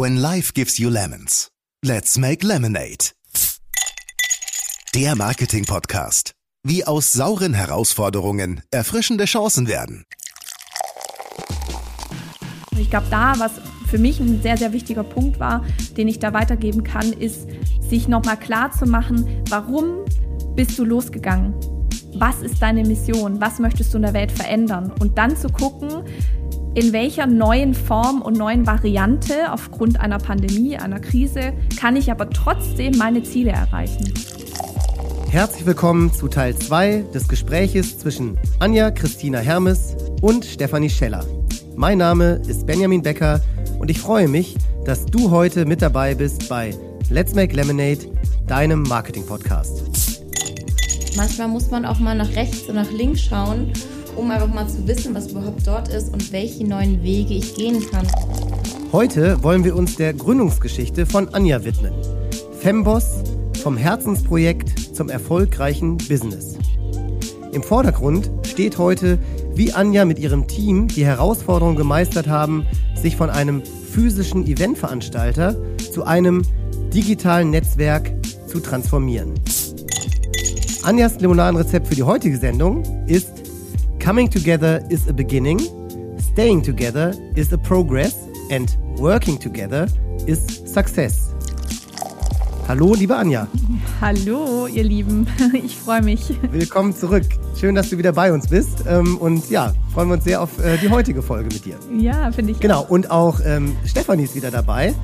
When life gives you lemons, let's make lemonade. Der Marketing-Podcast. Wie aus sauren Herausforderungen erfrischende Chancen werden. Ich glaube, da, was für mich ein sehr, sehr wichtiger Punkt war, den ich da weitergeben kann, ist, sich nochmal klar zu machen, warum bist du losgegangen? Was ist deine Mission? Was möchtest du in der Welt verändern? Und dann zu gucken, in welcher neuen Form und neuen Variante aufgrund einer Pandemie, einer Krise, kann ich aber trotzdem meine Ziele erreichen. Herzlich willkommen zu Teil 2 des Gespräches zwischen Anja Christina Hermes und Stefanie Scheller. Mein Name ist Benjamin Becker und ich freue mich, dass du heute mit dabei bist bei Let's Make Lemonade, deinem Marketing-Podcast. Manchmal muss man auch mal nach rechts und nach links schauen um einfach mal zu wissen, was überhaupt dort ist und welche neuen Wege ich gehen kann. Heute wollen wir uns der Gründungsgeschichte von Anja widmen. Femboss vom Herzensprojekt zum erfolgreichen Business. Im Vordergrund steht heute, wie Anja mit ihrem Team die Herausforderung gemeistert haben, sich von einem physischen Eventveranstalter zu einem digitalen Netzwerk zu transformieren. Anjas Limonadenrezept für die heutige Sendung ist Coming together is a beginning, staying together is a progress and working together is success. Hallo, liebe Anja. Hallo, ihr Lieben. Ich freue mich. Willkommen zurück. Schön, dass du wieder bei uns bist. Ähm, und ja, freuen wir uns sehr auf äh, die heutige Folge mit dir. Ja, finde ich. Genau, auch. und auch ähm, Stefanie ist wieder dabei.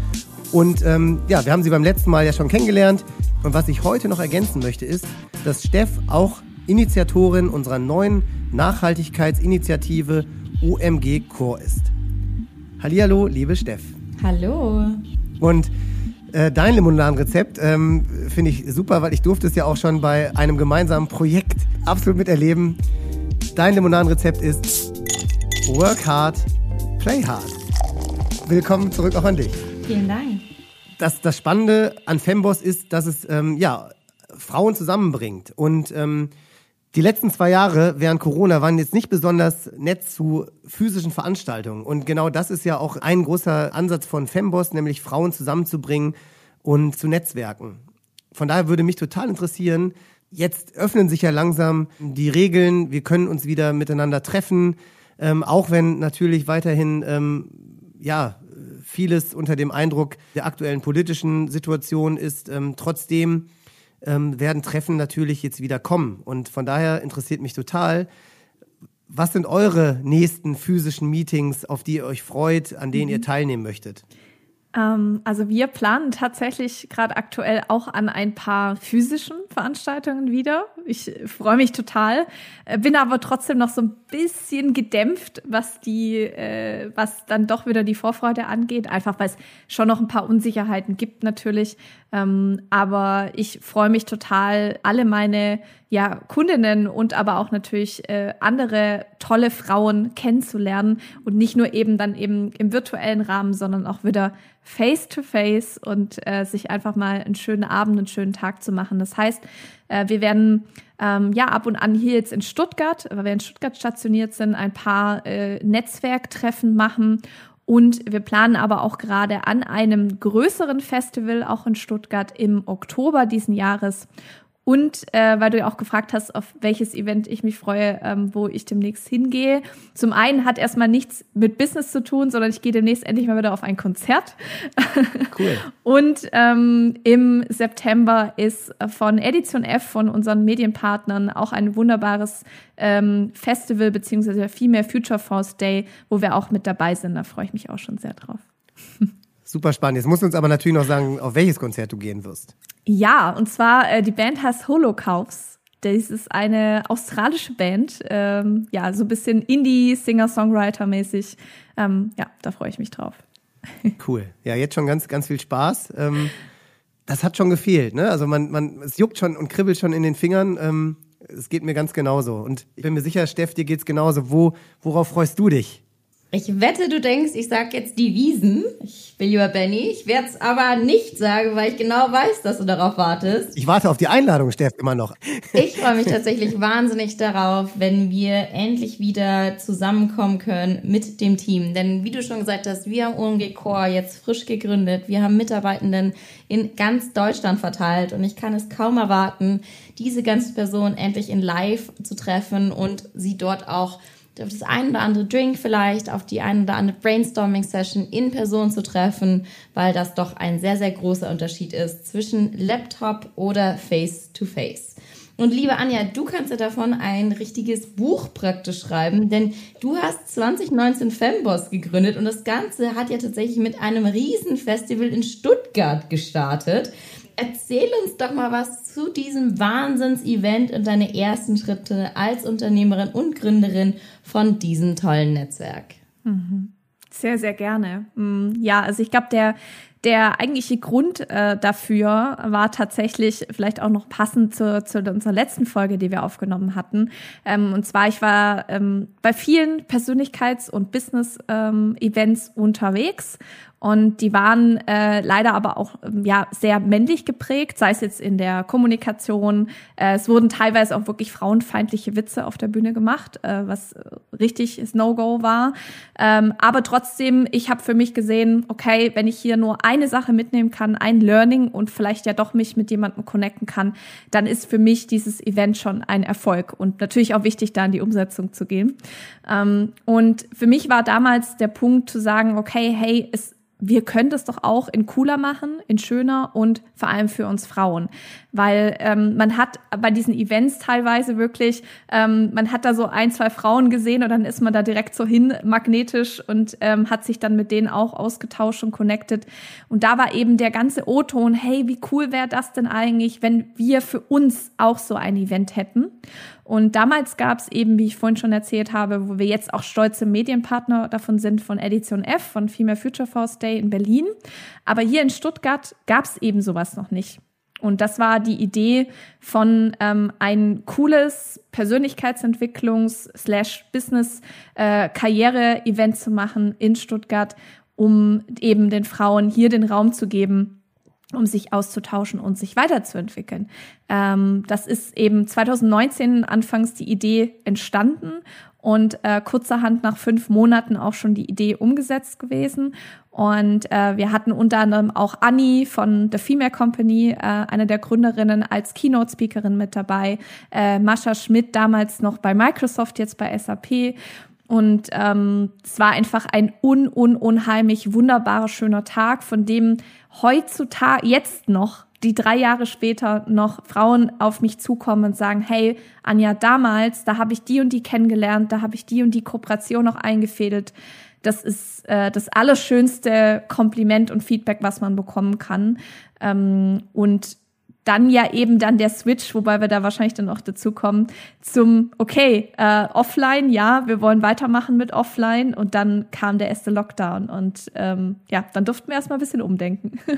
Und ähm, ja, wir haben sie beim letzten Mal ja schon kennengelernt. Und was ich heute noch ergänzen möchte, ist, dass Steff auch Initiatorin unserer neuen Nachhaltigkeitsinitiative OMG Core ist. Hallihallo, liebe Steff. Hallo. Und äh, dein Limonadenrezept ähm, finde ich super, weil ich durfte es ja auch schon bei einem gemeinsamen Projekt absolut miterleben. Dein Limonadenrezept ist Work hard, play hard. Willkommen zurück auch an dich. Vielen Dank. Das, das Spannende an Femboss ist, dass es ähm, ja, Frauen zusammenbringt. Und ähm, die letzten zwei Jahre während Corona waren jetzt nicht besonders nett zu physischen Veranstaltungen. Und genau das ist ja auch ein großer Ansatz von Femboss, nämlich Frauen zusammenzubringen und zu netzwerken. Von daher würde mich total interessieren, jetzt öffnen sich ja langsam die Regeln, wir können uns wieder miteinander treffen, ähm, auch wenn natürlich weiterhin ähm, ja vieles unter dem Eindruck der aktuellen politischen Situation ist. Ähm, trotzdem ähm, werden Treffen natürlich jetzt wieder kommen. Und von daher interessiert mich total, was sind eure nächsten physischen Meetings, auf die ihr euch freut, an denen mhm. ihr teilnehmen möchtet? Ähm, also wir planen tatsächlich gerade aktuell auch an ein paar physischen Veranstaltungen wieder. Ich freue mich total, äh, bin aber trotzdem noch so ein bisschen gedämpft, was die, äh, was dann doch wieder die Vorfreude angeht, einfach weil es schon noch ein paar Unsicherheiten gibt natürlich. Ähm, aber ich freue mich total, alle meine ja, Kundinnen und aber auch natürlich äh, andere tolle Frauen kennenzulernen und nicht nur eben dann eben im virtuellen Rahmen, sondern auch wieder face to face und äh, sich einfach mal einen schönen Abend, einen schönen Tag zu machen. Das heißt, äh, wir werden ähm, ja ab und an hier jetzt in Stuttgart, weil wir in Stuttgart stationiert sind, ein paar äh, Netzwerktreffen machen und wir planen aber auch gerade an einem größeren Festival, auch in Stuttgart im Oktober diesen Jahres. Und äh, weil du ja auch gefragt hast, auf welches Event ich mich freue, ähm, wo ich demnächst hingehe. Zum einen hat erstmal nichts mit Business zu tun, sondern ich gehe demnächst endlich mal wieder auf ein Konzert. Cool. Und ähm, im September ist von Edition F, von unseren Medienpartnern, auch ein wunderbares ähm, Festival beziehungsweise Female Future Force Day, wo wir auch mit dabei sind. Da freue ich mich auch schon sehr drauf. Super spannend. Jetzt musst du uns aber natürlich noch sagen, auf welches Konzert du gehen wirst. Ja, und zwar äh, die Band heißt Holocaust. Das ist eine australische Band, ähm, ja, so ein bisschen Indie, Singer-Songwriter-mäßig. Ähm, ja, da freue ich mich drauf. Cool. Ja, jetzt schon ganz, ganz viel Spaß. Ähm, das hat schon gefehlt, ne? Also man, man, es juckt schon und kribbelt schon in den Fingern. Ähm, es geht mir ganz genauso. Und ich bin mir sicher, Steff, dir geht's genauso. Wo, worauf freust du dich? Ich wette, du denkst, ich sag jetzt die Wiesen. Ich bin lieber Benny. Ich werde es aber nicht sagen, weil ich genau weiß, dass du darauf wartest. Ich warte auf die Einladung, Steff, immer noch. Ich freue mich tatsächlich wahnsinnig darauf, wenn wir endlich wieder zusammenkommen können mit dem Team. Denn wie du schon gesagt hast, wir haben OMG Core jetzt frisch gegründet. Wir haben Mitarbeitenden in ganz Deutschland verteilt und ich kann es kaum erwarten, diese ganze Person endlich in Live zu treffen und sie dort auch auf das ein oder andere Drink vielleicht, auf die ein oder andere Brainstorming-Session in Person zu treffen, weil das doch ein sehr, sehr großer Unterschied ist zwischen Laptop oder Face-to-Face. -face. Und liebe Anja, du kannst ja davon ein richtiges Buch praktisch schreiben, denn du hast 2019 Femboss gegründet und das Ganze hat ja tatsächlich mit einem Riesenfestival in Stuttgart gestartet. Erzähl uns doch mal was zu diesem Wahnsinns-Event und deine ersten Schritte als Unternehmerin und Gründerin von diesem tollen Netzwerk. Mhm. Sehr, sehr gerne. Mm, ja, also ich glaube, der der eigentliche Grund äh, dafür war tatsächlich vielleicht auch noch passend zu, zu unserer letzten Folge, die wir aufgenommen hatten. Ähm, und zwar, ich war ähm, bei vielen Persönlichkeits- und Business-Events ähm, unterwegs und die waren äh, leider aber auch ähm, ja sehr männlich geprägt, sei es jetzt in der Kommunikation. Äh, es wurden teilweise auch wirklich frauenfeindliche Witze auf der Bühne gemacht, äh, was richtig No-Go war. Ähm, aber trotzdem, ich habe für mich gesehen, okay, wenn ich hier nur eine Sache mitnehmen kann, ein Learning und vielleicht ja doch mich mit jemandem connecten kann, dann ist für mich dieses Event schon ein Erfolg und natürlich auch wichtig, da in die Umsetzung zu gehen. Ähm, und für mich war damals der Punkt zu sagen, okay, hey, es wir können das doch auch in cooler machen, in schöner und vor allem für uns Frauen. Weil ähm, man hat bei diesen Events teilweise wirklich, ähm, man hat da so ein, zwei Frauen gesehen und dann ist man da direkt so hin magnetisch und ähm, hat sich dann mit denen auch ausgetauscht und connected. Und da war eben der ganze O-Ton, hey, wie cool wäre das denn eigentlich, wenn wir für uns auch so ein Event hätten. Und damals gab es eben, wie ich vorhin schon erzählt habe, wo wir jetzt auch stolze Medienpartner davon sind, von Edition F, von Female Future Force Day in Berlin. Aber hier in Stuttgart gab es eben sowas noch nicht. Und das war die Idee von ähm, ein cooles Persönlichkeitsentwicklungs-Business-Karriere-Event äh, zu machen in Stuttgart, um eben den Frauen hier den Raum zu geben, um sich auszutauschen und sich weiterzuentwickeln. Ähm, das ist eben 2019 anfangs die Idee entstanden und äh, kurzerhand nach fünf Monaten auch schon die Idee umgesetzt gewesen. Und äh, wir hatten unter anderem auch Annie von The Female Company, äh, eine der Gründerinnen, als Keynote-Speakerin mit dabei. Äh, Mascha Schmidt damals noch bei Microsoft, jetzt bei SAP. Und ähm, es war einfach ein un, un, unheimlich wunderbarer, schöner Tag, von dem heutzutage jetzt noch, die drei Jahre später noch Frauen auf mich zukommen und sagen, hey, Anja, damals, da habe ich die und die kennengelernt, da habe ich die und die Kooperation noch eingefädelt. Das ist äh, das allerschönste Kompliment und Feedback, was man bekommen kann. Ähm, und dann ja eben dann der Switch, wobei wir da wahrscheinlich dann auch dazu kommen, zum, okay, äh, offline, ja, wir wollen weitermachen mit offline und dann kam der erste Lockdown und ähm, ja, dann durften wir erstmal ein bisschen umdenken.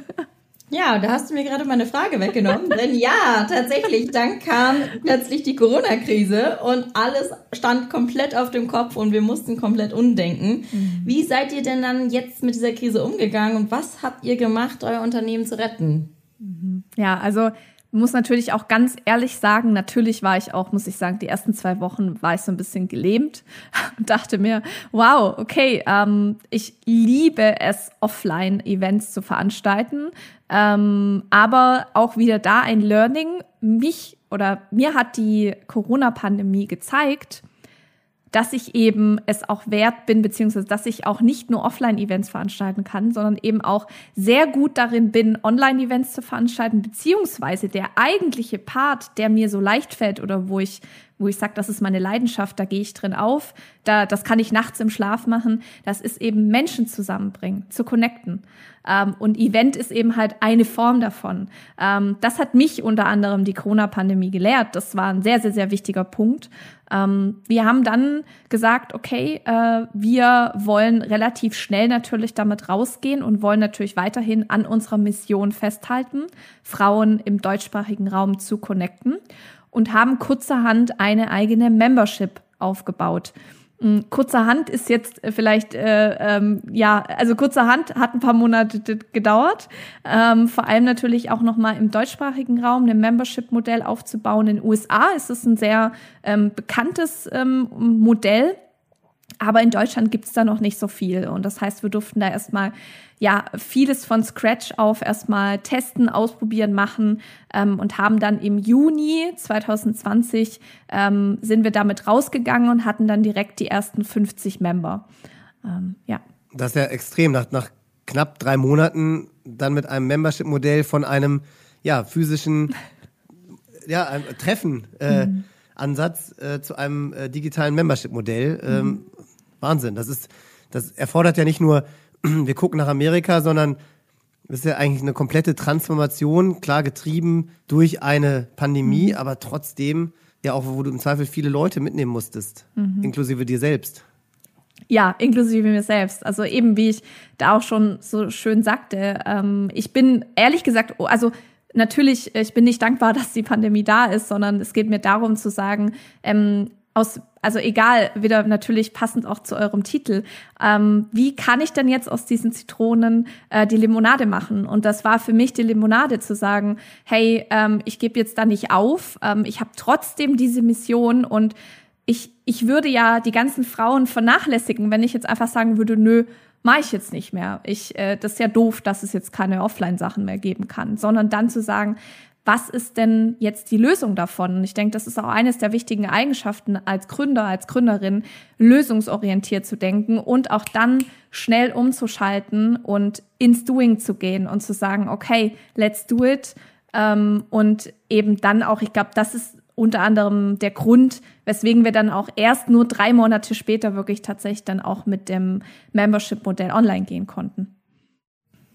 Ja, da hast du mir gerade meine Frage weggenommen. Denn ja, tatsächlich, dann kam plötzlich die Corona-Krise und alles stand komplett auf dem Kopf und wir mussten komplett umdenken. Mhm. Wie seid ihr denn dann jetzt mit dieser Krise umgegangen und was habt ihr gemacht, euer Unternehmen zu retten? Mhm. Ja, also muss natürlich auch ganz ehrlich sagen, natürlich war ich auch, muss ich sagen, die ersten zwei Wochen war ich so ein bisschen gelähmt und dachte mir, wow, okay, ähm, ich liebe es, Offline-Events zu veranstalten, ähm, aber auch wieder da ein Learning. Mich oder mir hat die Corona-Pandemie gezeigt, dass ich eben es auch wert bin, beziehungsweise dass ich auch nicht nur Offline-Events veranstalten kann, sondern eben auch sehr gut darin bin, Online-Events zu veranstalten, beziehungsweise der eigentliche Part, der mir so leicht fällt oder wo ich wo ich sage, das ist meine Leidenschaft, da gehe ich drin auf, da, das kann ich nachts im Schlaf machen, das ist eben Menschen zusammenbringen, zu connecten. Ähm, und Event ist eben halt eine Form davon. Ähm, das hat mich unter anderem die Corona-Pandemie gelehrt. Das war ein sehr, sehr, sehr wichtiger Punkt. Ähm, wir haben dann gesagt, okay, äh, wir wollen relativ schnell natürlich damit rausgehen und wollen natürlich weiterhin an unserer Mission festhalten, Frauen im deutschsprachigen Raum zu connecten und haben kurzerhand eine eigene Membership aufgebaut. Hm, kurzerhand ist jetzt äh, vielleicht, äh, ähm, ja, also kurzerhand hat ein paar Monate gedauert. Ähm, vor allem natürlich auch nochmal im deutschsprachigen Raum ein Membership-Modell aufzubauen. In den USA ist es ein sehr ähm, bekanntes ähm, Modell. Aber in Deutschland gibt's da noch nicht so viel. Und das heißt, wir durften da erstmal ja vieles von Scratch auf erstmal testen, ausprobieren, machen ähm, und haben dann im Juni 2020 ähm, sind wir damit rausgegangen und hatten dann direkt die ersten 50 Member. Ähm, ja. Das ist ja extrem. Nach, nach knapp drei Monaten dann mit einem Membership-Modell von einem ja physischen ja, Treffen. Äh, mhm. Ansatz äh, zu einem äh, digitalen Membership-Modell. Ähm, mhm. Wahnsinn. Das ist, das erfordert ja nicht nur wir gucken nach Amerika, sondern das ist ja eigentlich eine komplette Transformation, klar getrieben durch eine Pandemie, mhm. aber trotzdem ja auch, wo du im Zweifel viele Leute mitnehmen musstest, mhm. inklusive dir selbst. Ja, inklusive mir selbst. Also eben, wie ich da auch schon so schön sagte, ähm, ich bin ehrlich gesagt, oh, also natürlich, ich bin nicht dankbar, dass die Pandemie da ist, sondern es geht mir darum zu sagen, ähm, aus, also egal, wieder natürlich passend auch zu eurem Titel, ähm, wie kann ich denn jetzt aus diesen Zitronen äh, die Limonade machen? Und das war für mich die Limonade zu sagen, hey, ähm, ich gebe jetzt da nicht auf, ähm, ich habe trotzdem diese Mission und ich, ich würde ja die ganzen Frauen vernachlässigen, wenn ich jetzt einfach sagen würde, nö, mache ich jetzt nicht mehr. Ich, äh, das ist ja doof, dass es jetzt keine Offline-Sachen mehr geben kann, sondern dann zu sagen, was ist denn jetzt die Lösung davon? Und ich denke, das ist auch eines der wichtigen Eigenschaften als Gründer, als Gründerin, lösungsorientiert zu denken und auch dann schnell umzuschalten und ins Doing zu gehen und zu sagen, okay, let's do it. Ähm, und eben dann auch, ich glaube, das ist unter anderem der Grund, weswegen wir dann auch erst nur drei Monate später wirklich tatsächlich dann auch mit dem Membership-Modell online gehen konnten.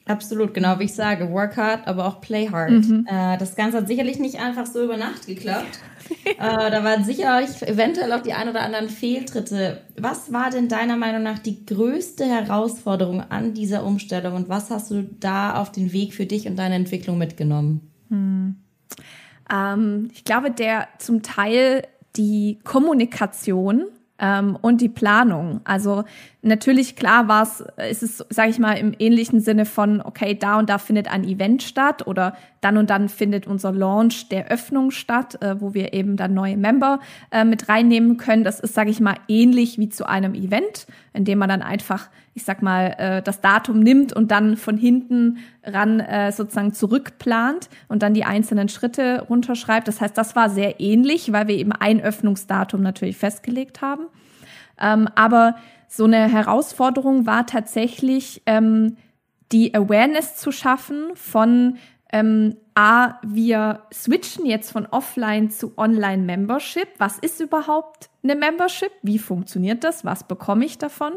Absolut, genau wie ich sage. Work hard, aber auch play hard. Mhm. Äh, das Ganze hat sicherlich nicht einfach so über Nacht geklappt. äh, da waren sicherlich eventuell auch die ein oder anderen Fehltritte. Was war denn deiner Meinung nach die größte Herausforderung an dieser Umstellung und was hast du da auf den Weg für dich und deine Entwicklung mitgenommen? Hm. Ähm, ich glaube, der zum Teil die Kommunikation ähm, und die Planung. Also natürlich klar war es, ist es, sage ich mal, im ähnlichen Sinne von, okay, da und da findet ein Event statt oder dann und dann findet unser Launch der Öffnung statt, äh, wo wir eben dann neue Member äh, mit reinnehmen können. Das ist, sage ich mal, ähnlich wie zu einem Event, in dem man dann einfach, ich sag mal, äh, das Datum nimmt und dann von hinten ran äh, sozusagen zurückplant und dann die einzelnen Schritte runterschreibt. Das heißt, das war sehr ähnlich, weil wir eben ein Öffnungsdatum natürlich festgelegt haben. Ähm, aber so eine Herausforderung war tatsächlich, ähm, die Awareness zu schaffen von ähm, A, wir switchen jetzt von Offline zu Online-Membership. Was ist überhaupt eine Membership? Wie funktioniert das? Was bekomme ich davon?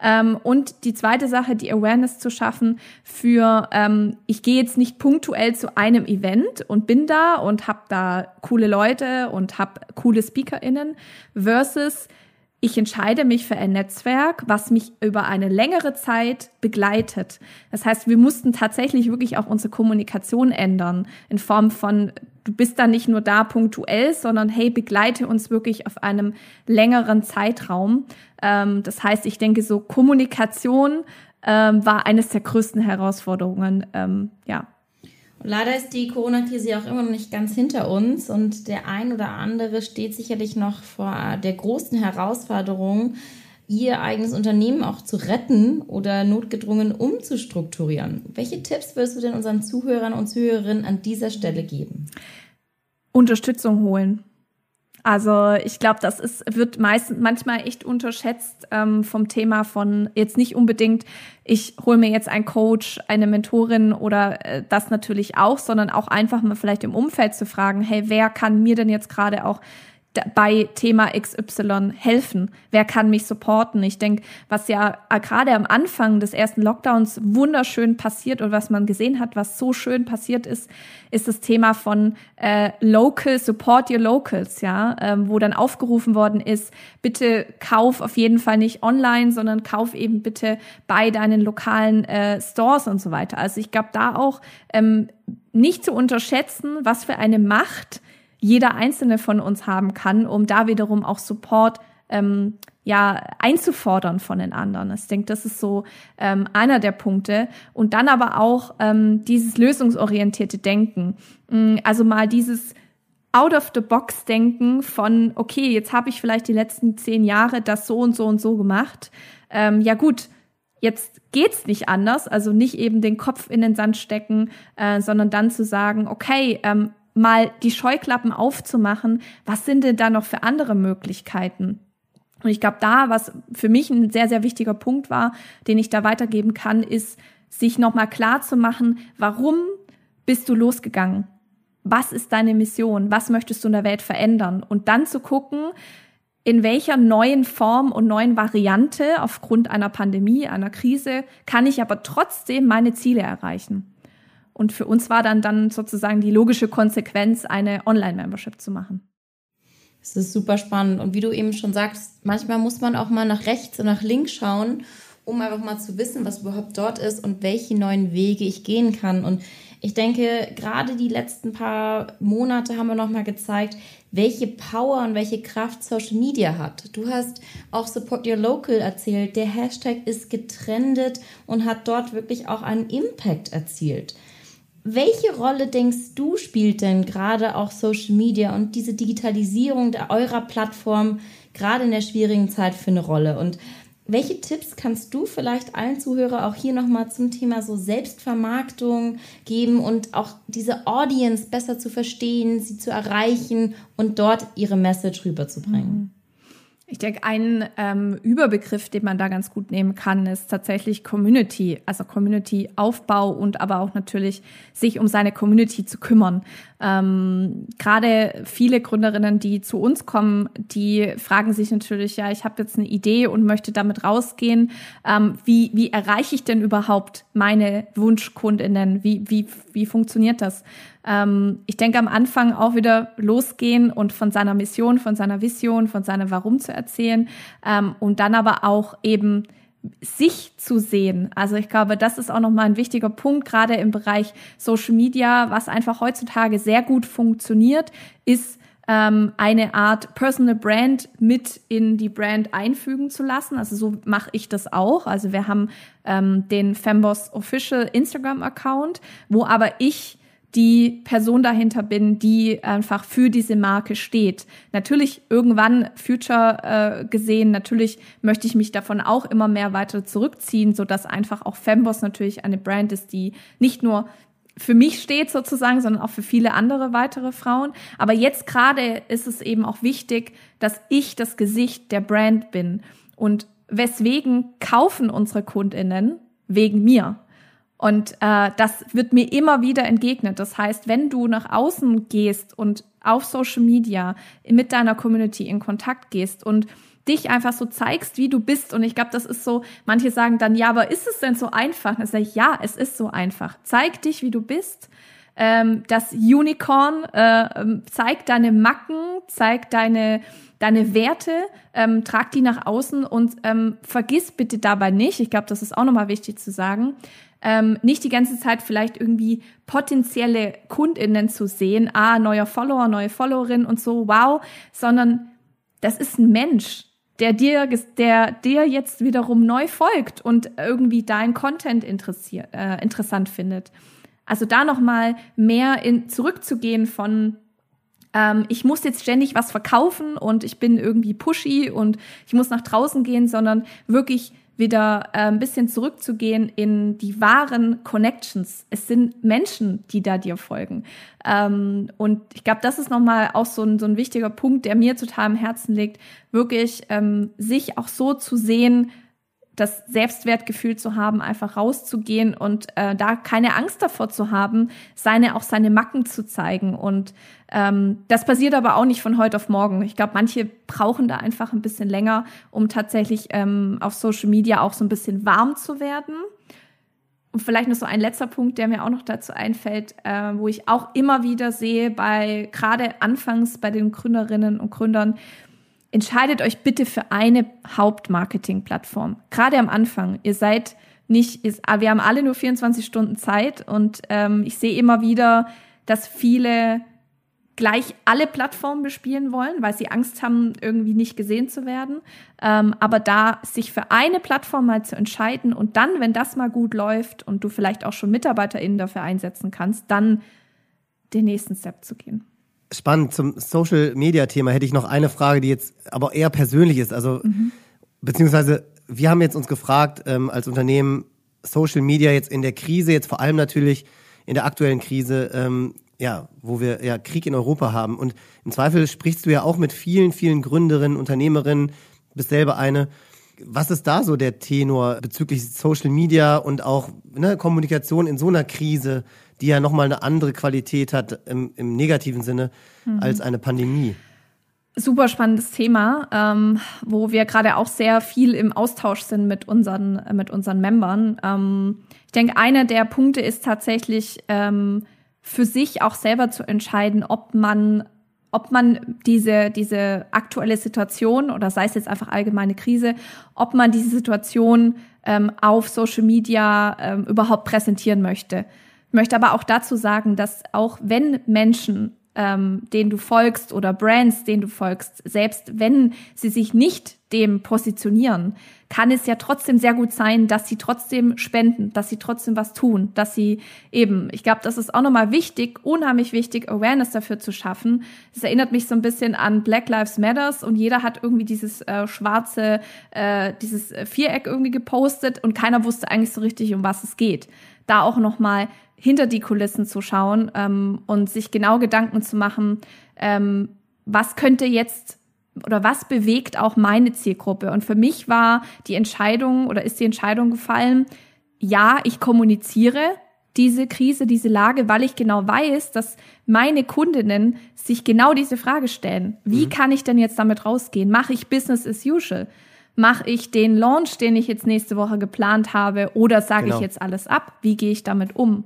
Ähm, und die zweite Sache, die Awareness zu schaffen für, ähm, ich gehe jetzt nicht punktuell zu einem Event und bin da und habe da coole Leute und habe coole SpeakerInnen versus ich entscheide mich für ein Netzwerk, was mich über eine längere Zeit begleitet. Das heißt, wir mussten tatsächlich wirklich auch unsere Kommunikation ändern in Form von, du bist da nicht nur da punktuell, sondern hey, begleite uns wirklich auf einem längeren Zeitraum. Ähm, das heißt, ich denke, so Kommunikation ähm, war eines der größten Herausforderungen, ähm, ja, und leider ist die Corona-Krise auch immer noch nicht ganz hinter uns und der ein oder andere steht sicherlich noch vor der großen Herausforderung, ihr eigenes Unternehmen auch zu retten oder notgedrungen umzustrukturieren. Welche Tipps würdest du denn unseren Zuhörern und Zuhörerinnen an dieser Stelle geben? Unterstützung holen. Also ich glaube, das ist, wird meistens manchmal echt unterschätzt ähm, vom Thema von jetzt nicht unbedingt, ich hole mir jetzt einen Coach, eine Mentorin oder äh, das natürlich auch, sondern auch einfach mal vielleicht im Umfeld zu fragen, hey, wer kann mir denn jetzt gerade auch bei Thema XY helfen? Wer kann mich supporten? Ich denke, was ja gerade am Anfang des ersten Lockdowns wunderschön passiert und was man gesehen hat, was so schön passiert ist, ist das Thema von äh, Local Support Your Locals, ja, ähm, wo dann aufgerufen worden ist, bitte kauf auf jeden Fall nicht online, sondern kauf eben bitte bei deinen lokalen äh, Stores und so weiter. Also ich glaube da auch ähm, nicht zu unterschätzen, was für eine Macht jeder einzelne von uns haben kann, um da wiederum auch Support ähm, ja einzufordern von den anderen. Ich denke, das ist so ähm, einer der Punkte. Und dann aber auch ähm, dieses lösungsorientierte Denken. Mm, also mal dieses out of the box denken von, okay, jetzt habe ich vielleicht die letzten zehn Jahre das so und so und so gemacht. Ähm, ja gut, jetzt geht's nicht anders, also nicht eben den Kopf in den Sand stecken, äh, sondern dann zu sagen, okay, ähm, mal die Scheuklappen aufzumachen, was sind denn da noch für andere Möglichkeiten? Und ich glaube, da, was für mich ein sehr, sehr wichtiger Punkt war, den ich da weitergeben kann, ist, sich nochmal klar zu machen, warum bist du losgegangen? Was ist deine Mission? Was möchtest du in der Welt verändern? Und dann zu gucken, in welcher neuen Form und neuen Variante aufgrund einer Pandemie, einer Krise, kann ich aber trotzdem meine Ziele erreichen. Und für uns war dann dann sozusagen die logische Konsequenz, eine Online-Membership zu machen. Das ist super spannend. Und wie du eben schon sagst, manchmal muss man auch mal nach rechts und nach links schauen, um einfach mal zu wissen, was überhaupt dort ist und welche neuen Wege ich gehen kann. Und ich denke, gerade die letzten paar Monate haben wir nochmal gezeigt, welche Power und welche Kraft Social Media hat. Du hast auch Support Your Local erzählt. Der Hashtag ist getrendet und hat dort wirklich auch einen Impact erzielt. Welche Rolle denkst du spielt denn gerade auch Social Media und diese Digitalisierung eurer Plattform gerade in der schwierigen Zeit für eine Rolle? Und welche Tipps kannst du vielleicht allen Zuhörern auch hier nochmal zum Thema so Selbstvermarktung geben und auch diese Audience besser zu verstehen, sie zu erreichen und dort ihre Message rüberzubringen? Mhm. Ich denke, ein ähm, Überbegriff, den man da ganz gut nehmen kann, ist tatsächlich Community, also Community-Aufbau und aber auch natürlich sich um seine Community zu kümmern. Ähm, Gerade viele Gründerinnen, die zu uns kommen, die fragen sich natürlich, ja, ich habe jetzt eine Idee und möchte damit rausgehen. Ähm, wie, wie erreiche ich denn überhaupt meine Wunschkundinnen? Wie, wie, wie funktioniert das? Ähm, ich denke am Anfang auch wieder losgehen und von seiner Mission, von seiner Vision, von seinem Warum zu erzählen ähm, und dann aber auch eben sich zu sehen. Also ich glaube, das ist auch nochmal ein wichtiger Punkt, gerade im Bereich Social Media, was einfach heutzutage sehr gut funktioniert, ist ähm, eine Art Personal Brand mit in die Brand einfügen zu lassen. Also so mache ich das auch. Also wir haben ähm, den Femboss Official Instagram Account, wo aber ich die Person dahinter bin, die einfach für diese Marke steht. Natürlich irgendwann Future äh, gesehen, natürlich möchte ich mich davon auch immer mehr weiter zurückziehen, so dass einfach auch Femboss natürlich eine Brand ist, die nicht nur für mich steht sozusagen, sondern auch für viele andere weitere Frauen. Aber jetzt gerade ist es eben auch wichtig, dass ich das Gesicht der Brand bin. Und weswegen kaufen unsere Kundinnen? Wegen mir. Und äh, das wird mir immer wieder entgegnet. Das heißt, wenn du nach außen gehst und auf Social Media mit deiner Community in Kontakt gehst und dich einfach so zeigst, wie du bist. Und ich glaube, das ist so, manche sagen dann, ja, aber ist es denn so einfach? Dann sage ich, ja, es ist so einfach. Zeig dich, wie du bist. Ähm, das Unicorn äh, ähm, zeigt deine Macken, zeigt deine deine Werte, ähm, trag die nach außen und ähm, vergiss bitte dabei nicht, ich glaube, das ist auch nochmal wichtig zu sagen, ähm, nicht die ganze Zeit vielleicht irgendwie potenzielle KundInnen zu sehen, ah, neuer Follower, neue Followerin und so, wow, sondern das ist ein Mensch, der dir, der dir jetzt wiederum neu folgt und irgendwie dein Content interessiert, äh, interessant findet. Also da nochmal mehr in, zurückzugehen von ähm, ich muss jetzt ständig was verkaufen und ich bin irgendwie pushy und ich muss nach draußen gehen, sondern wirklich wieder äh, ein bisschen zurückzugehen in die wahren Connections. Es sind Menschen, die da dir folgen. Ähm, und ich glaube, das ist nochmal auch so ein, so ein wichtiger Punkt, der mir total am Herzen liegt, wirklich ähm, sich auch so zu sehen, das Selbstwertgefühl zu haben, einfach rauszugehen und äh, da keine Angst davor zu haben, seine auch seine Macken zu zeigen. Und ähm, das passiert aber auch nicht von heute auf morgen. Ich glaube, manche brauchen da einfach ein bisschen länger, um tatsächlich ähm, auf Social Media auch so ein bisschen warm zu werden. Und vielleicht noch so ein letzter Punkt, der mir auch noch dazu einfällt, äh, wo ich auch immer wieder sehe, bei gerade anfangs bei den Gründerinnen und Gründern, entscheidet euch bitte für eine Hauptmarketing-Plattform. Gerade am Anfang. Ihr seid nicht, ah, wir haben alle nur 24 Stunden Zeit und ähm, ich sehe immer wieder, dass viele gleich alle Plattformen bespielen wollen, weil sie Angst haben, irgendwie nicht gesehen zu werden. Ähm, aber da sich für eine Plattform mal zu entscheiden und dann, wenn das mal gut läuft und du vielleicht auch schon MitarbeiterInnen dafür einsetzen kannst, dann den nächsten Step zu gehen. Spannend. Zum Social Media Thema hätte ich noch eine Frage, die jetzt aber eher persönlich ist. Also, mhm. beziehungsweise, wir haben jetzt uns gefragt, ähm, als Unternehmen, Social Media jetzt in der Krise, jetzt vor allem natürlich in der aktuellen Krise, ähm, ja, wo wir ja Krieg in Europa haben. Und im Zweifel sprichst du ja auch mit vielen, vielen Gründerinnen, Unternehmerinnen, bist selber eine. Was ist da so der Tenor bezüglich Social Media und auch ne, Kommunikation in so einer Krise, die ja nochmal eine andere Qualität hat im, im negativen Sinne mhm. als eine Pandemie? Super spannendes Thema, ähm, wo wir gerade auch sehr viel im Austausch sind mit unseren, mit unseren Membern. Ähm, ich denke, einer der Punkte ist tatsächlich, ähm, für sich auch selber zu entscheiden, ob man ob man diese, diese aktuelle Situation oder sei es jetzt einfach allgemeine Krise, ob man diese Situation ähm, auf Social Media ähm, überhaupt präsentieren möchte. Möchte aber auch dazu sagen, dass auch wenn Menschen ähm, denen du folgst oder Brands, denen du folgst, selbst wenn sie sich nicht dem positionieren, kann es ja trotzdem sehr gut sein, dass sie trotzdem spenden, dass sie trotzdem was tun, dass sie eben, ich glaube, das ist auch nochmal wichtig, unheimlich wichtig, Awareness dafür zu schaffen. Das erinnert mich so ein bisschen an Black Lives Matters und jeder hat irgendwie dieses äh, schwarze, äh, dieses Viereck irgendwie gepostet und keiner wusste eigentlich so richtig, um was es geht. Da auch nochmal hinter die Kulissen zu schauen ähm, und sich genau Gedanken zu machen, ähm, was könnte jetzt oder was bewegt auch meine Zielgruppe. Und für mich war die Entscheidung oder ist die Entscheidung gefallen, ja, ich kommuniziere diese Krise, diese Lage, weil ich genau weiß, dass meine Kundinnen sich genau diese Frage stellen. Wie mhm. kann ich denn jetzt damit rausgehen? Mache ich Business as usual? Mache ich den Launch, den ich jetzt nächste Woche geplant habe, oder sage genau. ich jetzt alles ab? Wie gehe ich damit um?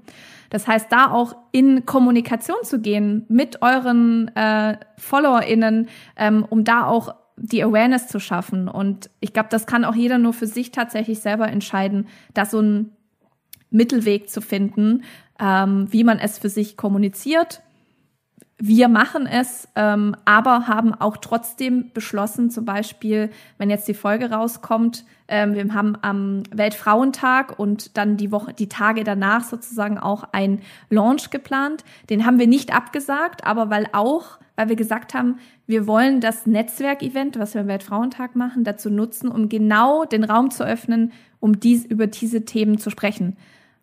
Das heißt, da auch in Kommunikation zu gehen mit euren äh, FollowerInnen, ähm, um da auch die Awareness zu schaffen. Und ich glaube, das kann auch jeder nur für sich tatsächlich selber entscheiden, da so einen Mittelweg zu finden, ähm, wie man es für sich kommuniziert wir machen es, ähm, aber haben auch trotzdem beschlossen, zum Beispiel, wenn jetzt die Folge rauskommt, ähm, wir haben am Weltfrauentag und dann die Woche, die Tage danach sozusagen auch ein Launch geplant. Den haben wir nicht abgesagt, aber weil auch, weil wir gesagt haben, wir wollen das Netzwerkevent, was wir am Weltfrauentag machen, dazu nutzen, um genau den Raum zu öffnen, um dies, über diese Themen zu sprechen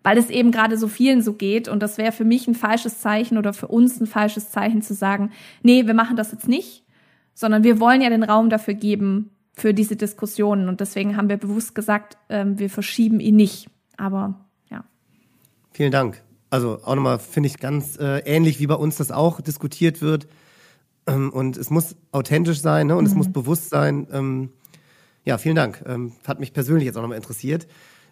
weil es eben gerade so vielen so geht. Und das wäre für mich ein falsches Zeichen oder für uns ein falsches Zeichen zu sagen, nee, wir machen das jetzt nicht, sondern wir wollen ja den Raum dafür geben, für diese Diskussionen. Und deswegen haben wir bewusst gesagt, ähm, wir verschieben ihn nicht. Aber ja. Vielen Dank. Also auch nochmal finde ich ganz äh, ähnlich, wie bei uns das auch diskutiert wird. Ähm, und es muss authentisch sein ne? und mhm. es muss bewusst sein. Ähm, ja, vielen Dank. Ähm, hat mich persönlich jetzt auch nochmal interessiert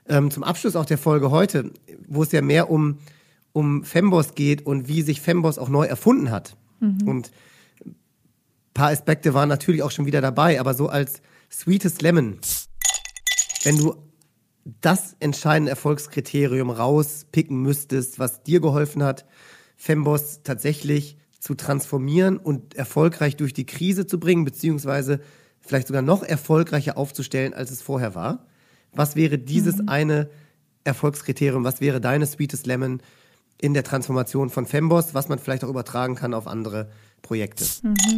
ähm, zum Abschluss auch der Folge heute, wo es ja mehr um, um Femboss geht und wie sich Femboss auch neu erfunden hat. Mhm. Und ein paar Aspekte waren natürlich auch schon wieder dabei, aber so als Sweetest Lemon, wenn du das entscheidende Erfolgskriterium rauspicken müsstest, was dir geholfen hat, Femboss tatsächlich zu transformieren und erfolgreich durch die Krise zu bringen, beziehungsweise vielleicht sogar noch erfolgreicher aufzustellen, als es vorher war. Was wäre dieses mhm. eine Erfolgskriterium? Was wäre deine Sweetest Lemon in der Transformation von Femboss, was man vielleicht auch übertragen kann auf andere Projekte? Mhm.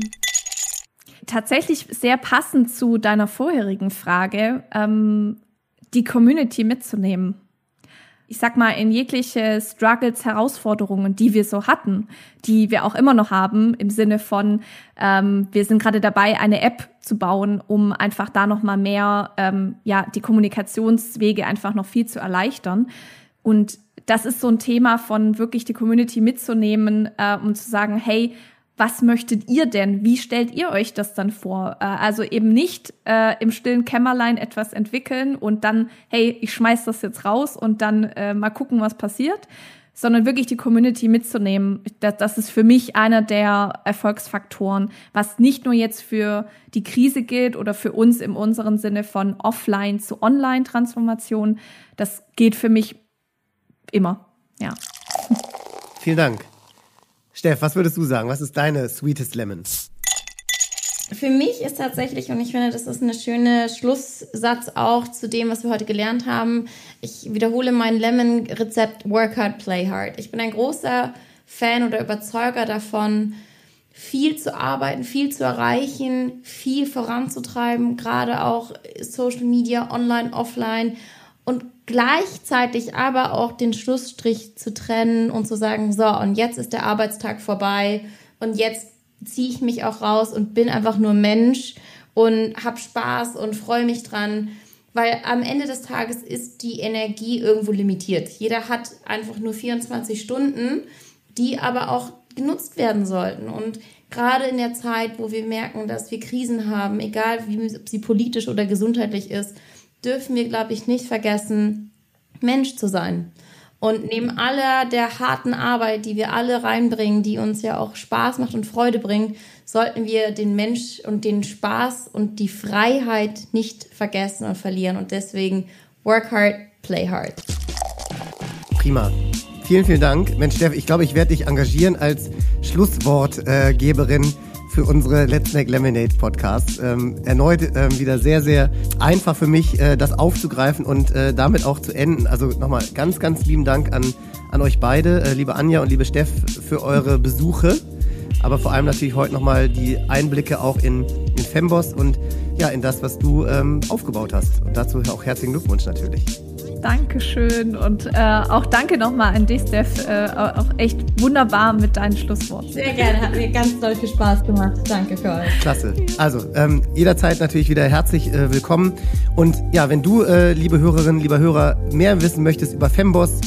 Tatsächlich sehr passend zu deiner vorherigen Frage, ähm, die Community mitzunehmen ich sag mal, in jegliche Struggles, Herausforderungen, die wir so hatten, die wir auch immer noch haben, im Sinne von, ähm, wir sind gerade dabei, eine App zu bauen, um einfach da noch mal mehr, ähm, ja, die Kommunikationswege einfach noch viel zu erleichtern. Und das ist so ein Thema von wirklich die Community mitzunehmen, äh, um zu sagen, hey, was möchtet ihr denn? Wie stellt ihr euch das dann vor? Äh, also eben nicht äh, im stillen Kämmerlein etwas entwickeln und dann, hey, ich schmeiß das jetzt raus und dann äh, mal gucken, was passiert, sondern wirklich die Community mitzunehmen. Das, das ist für mich einer der Erfolgsfaktoren, was nicht nur jetzt für die Krise gilt oder für uns im unseren Sinne von Offline zu Online-Transformation. Das geht für mich immer. Ja. Vielen Dank. Steff, was würdest du sagen? Was ist deine Sweetest Lemon? Für mich ist tatsächlich, und ich finde, das ist eine schöne Schlusssatz auch zu dem, was wir heute gelernt haben. Ich wiederhole mein Lemon-Rezept Work Hard, Play Hard. Ich bin ein großer Fan oder Überzeuger davon, viel zu arbeiten, viel zu erreichen, viel voranzutreiben, gerade auch Social Media, online, offline und gleichzeitig aber auch den Schlussstrich zu trennen und zu sagen, so, und jetzt ist der Arbeitstag vorbei und jetzt ziehe ich mich auch raus und bin einfach nur Mensch und habe Spaß und freue mich dran. Weil am Ende des Tages ist die Energie irgendwo limitiert. Jeder hat einfach nur 24 Stunden, die aber auch genutzt werden sollten. Und gerade in der Zeit, wo wir merken, dass wir Krisen haben, egal wie sie politisch oder gesundheitlich ist, dürfen wir, glaube ich, nicht vergessen, Mensch zu sein. Und neben aller der harten Arbeit, die wir alle reinbringen, die uns ja auch Spaß macht und Freude bringt, sollten wir den Mensch und den Spaß und die Freiheit nicht vergessen und verlieren. Und deswegen work hard, play hard. Prima. Vielen, vielen Dank. Mensch, Steff, ich glaube, ich werde dich engagieren als Schlusswortgeberin. Äh, für unsere Let's Make Lemonade Podcast. Ähm, erneut ähm, wieder sehr, sehr einfach für mich, äh, das aufzugreifen und äh, damit auch zu enden. Also nochmal ganz, ganz lieben Dank an, an euch beide, äh, liebe Anja und liebe Steff, für eure Besuche. Aber vor allem natürlich heute nochmal die Einblicke auch in, in Femboss und ja, in das, was du ähm, aufgebaut hast. Und dazu auch herzlichen Glückwunsch natürlich. Dankeschön und äh, auch danke nochmal an dich, Steph. Äh, auch echt wunderbar mit deinen Schlussworten. Sehr gerne, hat mir ganz doll viel Spaß gemacht. Danke für euch. Klasse. Also ähm, jederzeit natürlich wieder herzlich äh, willkommen. Und ja, wenn du, äh, liebe Hörerinnen, lieber Hörer, mehr wissen möchtest über Femboss,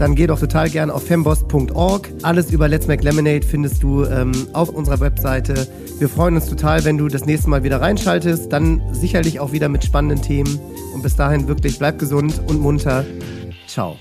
dann geh doch total gerne auf femboss.org. Alles über Let's Make Lemonade findest du ähm, auf unserer Webseite. Wir freuen uns total, wenn du das nächste Mal wieder reinschaltest. Dann sicherlich auch wieder mit spannenden Themen. Und bis dahin wirklich bleib gesund und munter. Ciao.